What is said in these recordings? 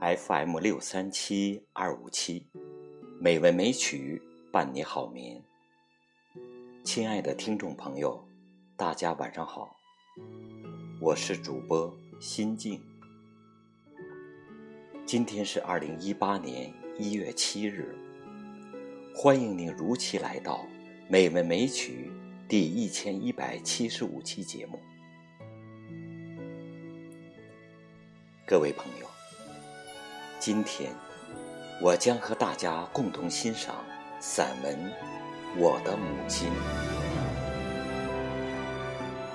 FM 六三七二五七，美文美曲伴你好眠。亲爱的听众朋友，大家晚上好，我是主播心静。今天是二零一八年一月七日，欢迎您如期来到《美文美曲》第一千一百七十五期节目。各位朋友。今天，我将和大家共同欣赏散文《我的母亲》。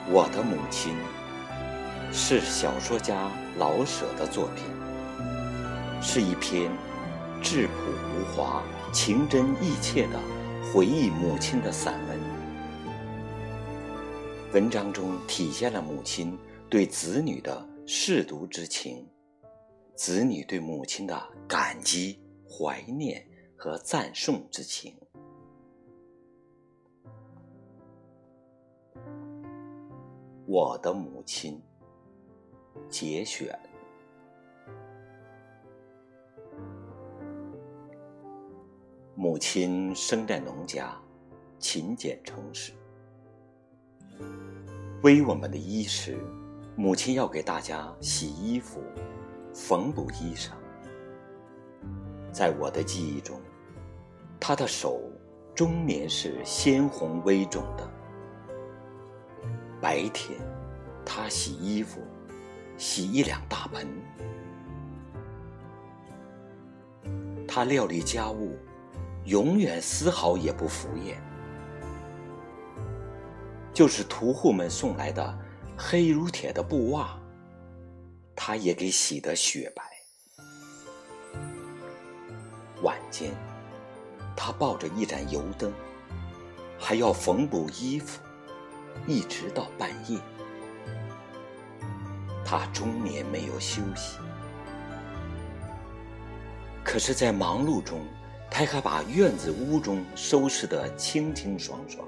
我的母亲是小说家老舍的作品，是一篇质朴无华、情真意切的回忆母亲的散文。文章中体现了母亲对子女的舐犊之情。子女对母亲的感激、怀念和赞颂之情。我的母亲，节选。母亲生在农家，勤俭诚实，为我们的衣食，母亲要给大家洗衣服。缝补衣裳，在我的记忆中，他的手终年是鲜红微肿的。白天，他洗衣服，洗一两大盆；他料理家务，永远丝毫也不敷衍。就是屠户们送来的黑如铁的布袜。他也给洗得雪白。晚间，他抱着一盏油灯，还要缝补衣服，一直到半夜。他终年没有休息。可是，在忙碌中，他还把院子屋中收拾得清清爽爽。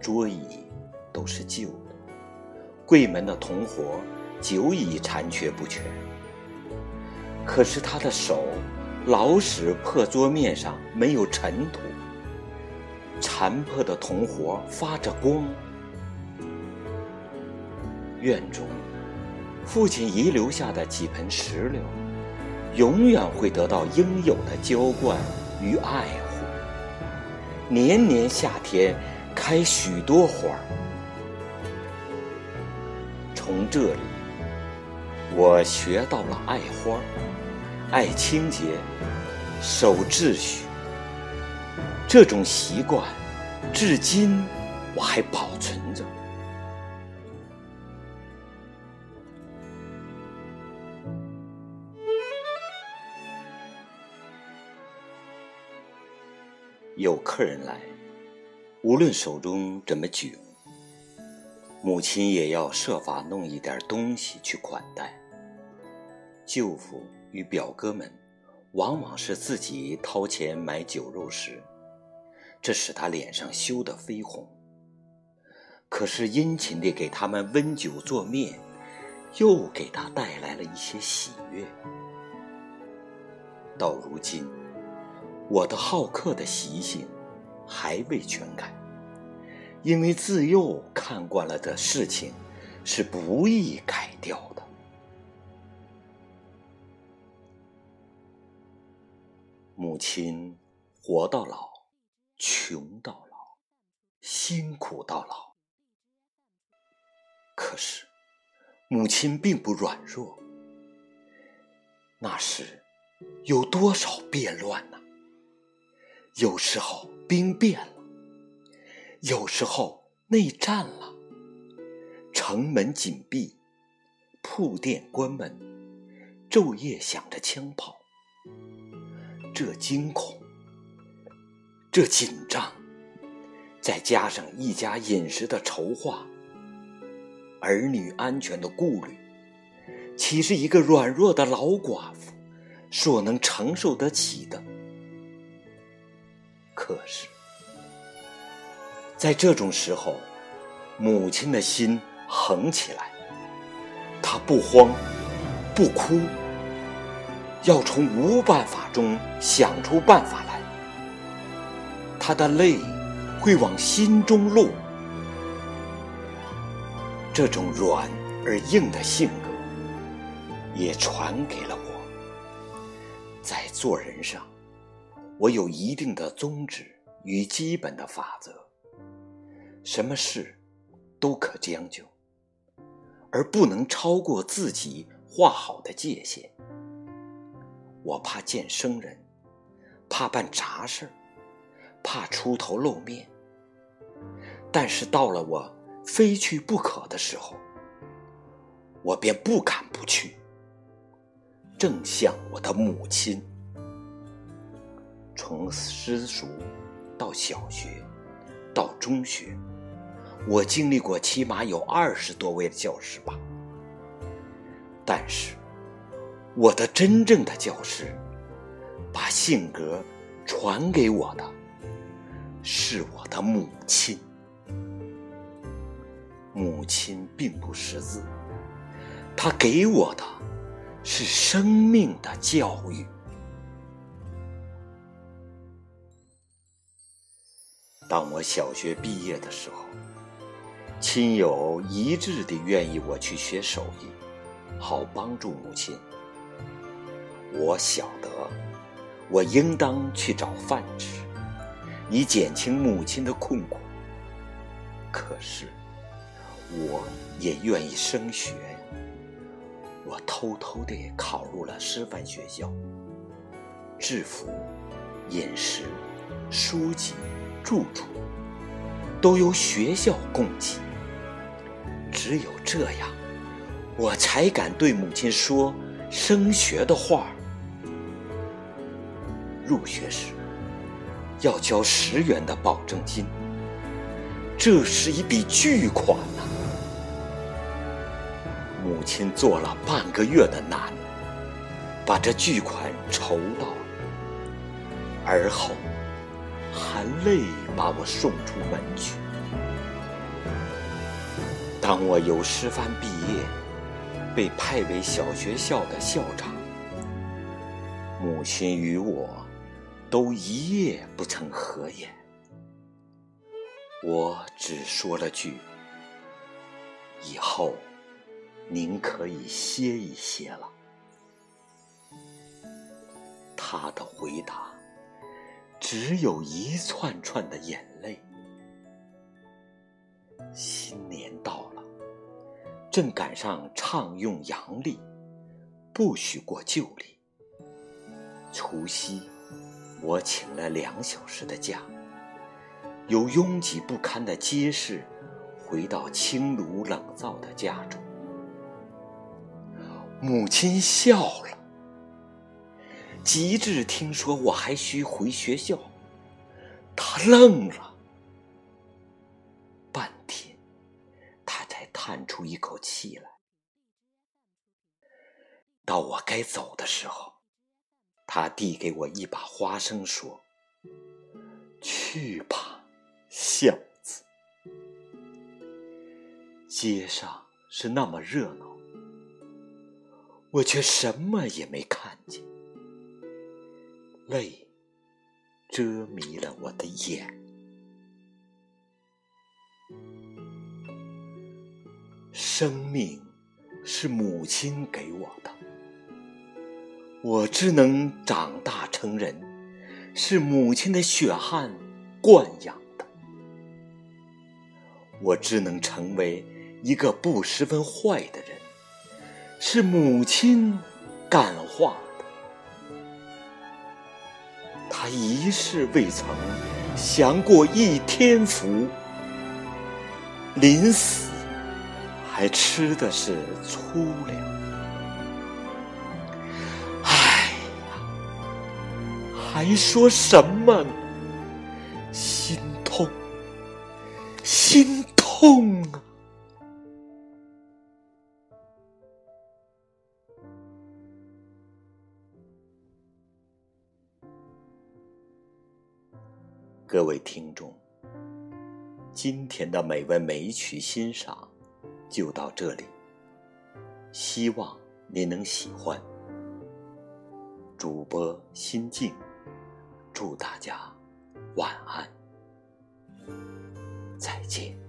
桌椅都是旧的，柜门的铜活。久已残缺不全，可是他的手老使破桌面上没有尘土，残破的铜活发着光。院中父亲遗留下的几盆石榴，永远会得到应有的浇灌与爱护，年年夏天开许多花儿。从这里。我学到了爱花、爱清洁、守秩序，这种习惯，至今我还保存有客人来，无论手中怎么举。母亲也要设法弄一点东西去款待。舅父与表哥们，往往是自己掏钱买酒肉食，这使他脸上羞得绯红。可是殷勤地给他们温酒做面，又给他带来了一些喜悦。到如今，我的好客的习性还未全改。因为自幼看惯了的事情，是不易改掉的。母亲活到老，穷到老，辛苦到老。可是，母亲并不软弱。那时，有多少变乱呢？有时候兵变了。有时候内战了，城门紧闭，铺店关门，昼夜响着枪炮。这惊恐，这紧张，再加上一家饮食的筹划，儿女安全的顾虑，岂是一个软弱的老寡妇所能承受得起的？可是。在这种时候，母亲的心横起来，她不慌，不哭，要从无办法中想出办法来。她的泪会往心中落。这种软而硬的性格，也传给了我。在做人上，我有一定的宗旨与基本的法则。什么事都可将就，而不能超过自己画好的界限。我怕见生人，怕办杂事怕出头露面。但是到了我非去不可的时候，我便不敢不去。正像我的母亲，从私塾到小学，到中学。我经历过起码有二十多位的教师吧，但是我的真正的教师，把性格传给我的，是我的母亲。母亲并不识字，她给我的是生命的教育。当我小学毕业的时候。亲友一致地愿意我去学手艺，好帮助母亲。我晓得，我应当去找饭吃，以减轻母亲的困苦。可是，我也愿意升学。我偷偷地考入了师范学校，制服、饮食、书籍、住处，都由学校供给。只有这样，我才敢对母亲说升学的话。入学时要交十元的保证金，这是一笔巨款呐。母亲做了半个月的难，把这巨款筹到，而后含泪把我送出门去。当我由师范毕业，被派为小学校的校长，母亲与我都一夜不曾合眼。我只说了句：“以后您可以歇一歇了。”他的回答只有一串串的眼泪。新年到了。正赶上畅用阳历，不许过旧历。除夕，我请了两小时的假，由拥挤不堪的街市回到清炉冷灶的家中。母亲笑了，及至听说我还需回学校，他愣了。半天，他才叹出一口气来。到我该走的时候，他递给我一把花生，说：“去吧，小子。”街上是那么热闹，我却什么也没看见，泪遮迷了我的眼。生命是母亲给我的，我只能长大成人，是母亲的血汗惯养的；我只能成为一个不十分坏的人，是母亲感化他一世未曾享过一天福，临死。还吃的是粗粮，哎呀，还说什么？心痛，心痛啊！各位听众，今天的美文美曲欣赏就到这里，希望您能喜欢。主播心静，祝大家晚安，再见。